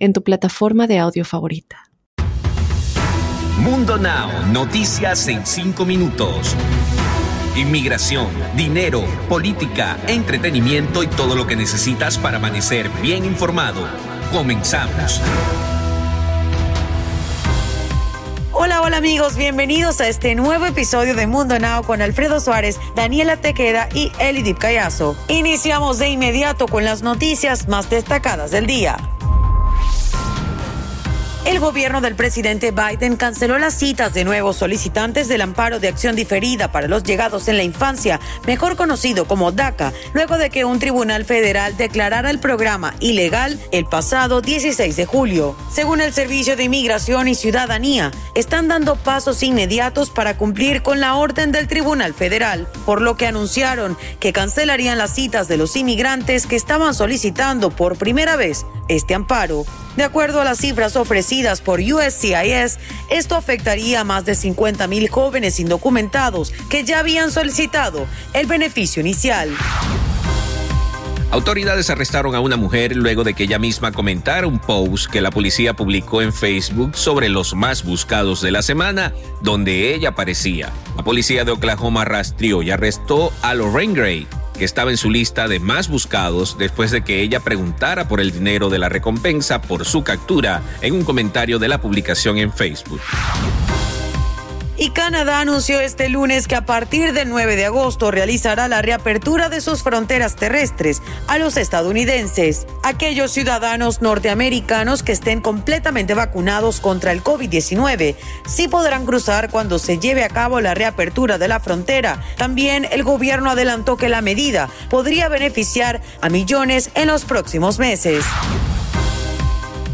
en tu plataforma de audio favorita. Mundo Now, noticias en 5 minutos. Inmigración, dinero, política, entretenimiento y todo lo que necesitas para amanecer bien informado. Comenzamos. Hola, hola amigos, bienvenidos a este nuevo episodio de Mundo Now con Alfredo Suárez, Daniela Tequeda y Elidip Callazo. Iniciamos de inmediato con las noticias más destacadas del día. El gobierno del presidente Biden canceló las citas de nuevos solicitantes del amparo de acción diferida para los llegados en la infancia, mejor conocido como DACA, luego de que un tribunal federal declarara el programa ilegal el pasado 16 de julio. Según el Servicio de Inmigración y Ciudadanía, están dando pasos inmediatos para cumplir con la orden del Tribunal Federal, por lo que anunciaron que cancelarían las citas de los inmigrantes que estaban solicitando por primera vez este amparo. De acuerdo a las cifras ofrecidas por USCIS, esto afectaría a más de 50 mil jóvenes indocumentados que ya habían solicitado el beneficio inicial. Autoridades arrestaron a una mujer luego de que ella misma comentara un post que la policía publicó en Facebook sobre los más buscados de la semana, donde ella aparecía. La policía de Oklahoma rastreó y arrestó a Lorraine Gray, que estaba en su lista de más buscados después de que ella preguntara por el dinero de la recompensa por su captura en un comentario de la publicación en Facebook. Y Canadá anunció este lunes que a partir del 9 de agosto realizará la reapertura de sus fronteras terrestres a los estadounidenses. Aquellos ciudadanos norteamericanos que estén completamente vacunados contra el COVID-19 sí podrán cruzar cuando se lleve a cabo la reapertura de la frontera. También el gobierno adelantó que la medida podría beneficiar a millones en los próximos meses.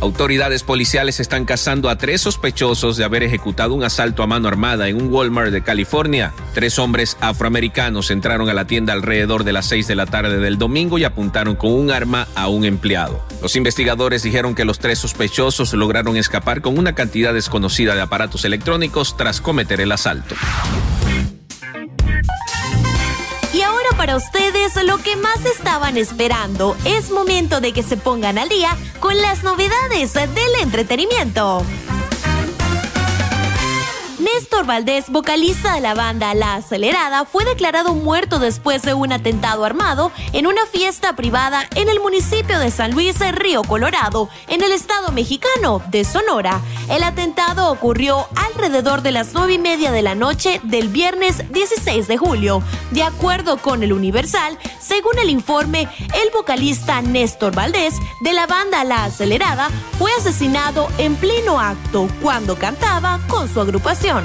Autoridades policiales están cazando a tres sospechosos de haber ejecutado un asalto a mano armada en un Walmart de California. Tres hombres afroamericanos entraron a la tienda alrededor de las 6 de la tarde del domingo y apuntaron con un arma a un empleado. Los investigadores dijeron que los tres sospechosos lograron escapar con una cantidad desconocida de aparatos electrónicos tras cometer el asalto para ustedes lo que más estaban esperando. Es momento de que se pongan al día con las novedades del entretenimiento. Néstor Valdés, vocalista de la banda La Acelerada, fue declarado muerto después de un atentado armado en una fiesta privada en el municipio de San Luis, Río Colorado, en el estado mexicano de Sonora. El atentado ocurrió alrededor de las nueve y media de la noche del viernes 16 de julio. De acuerdo con el Universal, según el informe, el vocalista Néstor Valdés de la banda La Acelerada fue asesinado en pleno acto cuando cantaba con su agrupación.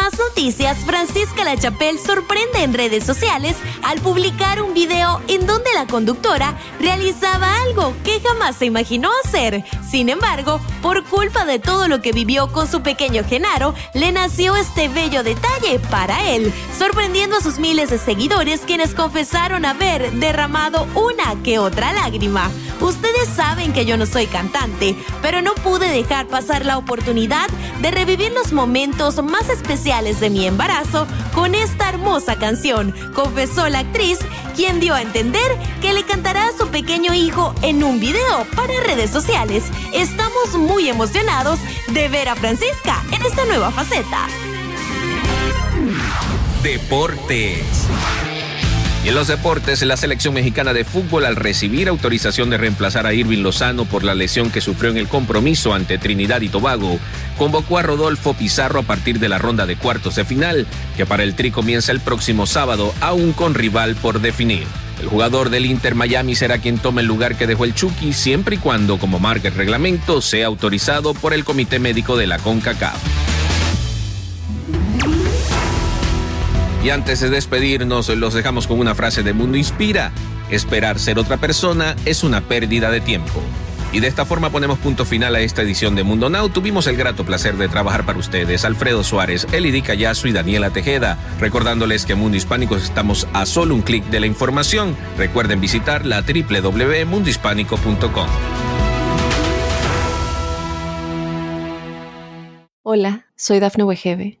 Más noticias, Francisca La Chapelle sorprende en redes sociales al publicar un video en donde la conductora realizaba algo que jamás se imaginó hacer. Sin embargo, por culpa de todo lo que vivió con su pequeño Genaro, le nació este bello detalle para él, sorprendiendo a sus miles de seguidores quienes confesaron haber derramado una que otra lágrima. Ustedes saben que yo no soy cantante, pero no pude dejar pasar la oportunidad de revivir los momentos más especiales de mi embarazo con esta hermosa canción, confesó la actriz, quien dio a entender que le cantará a su pequeño hijo en un video para redes sociales. Estamos muy emocionados de ver a Francisca en esta nueva faceta. Deportes. Y en los deportes, la selección mexicana de fútbol, al recibir autorización de reemplazar a Irving Lozano por la lesión que sufrió en el compromiso ante Trinidad y Tobago, convocó a Rodolfo Pizarro a partir de la ronda de cuartos de final, que para el Tri comienza el próximo sábado, aún con rival por definir. El jugador del Inter Miami será quien tome el lugar que dejó el Chucky, siempre y cuando, como marca el reglamento, sea autorizado por el Comité Médico de la CONCACAF. Y antes de despedirnos, los dejamos con una frase de Mundo Inspira. Esperar ser otra persona es una pérdida de tiempo. Y de esta forma ponemos punto final a esta edición de Mundo Now. Tuvimos el grato placer de trabajar para ustedes Alfredo Suárez, Elidi Callazo y Daniela Tejeda. Recordándoles que Mundo Hispánicos estamos a solo un clic de la información. Recuerden visitar la www.mundohispánico.com. Hola, soy Dafne Wegebe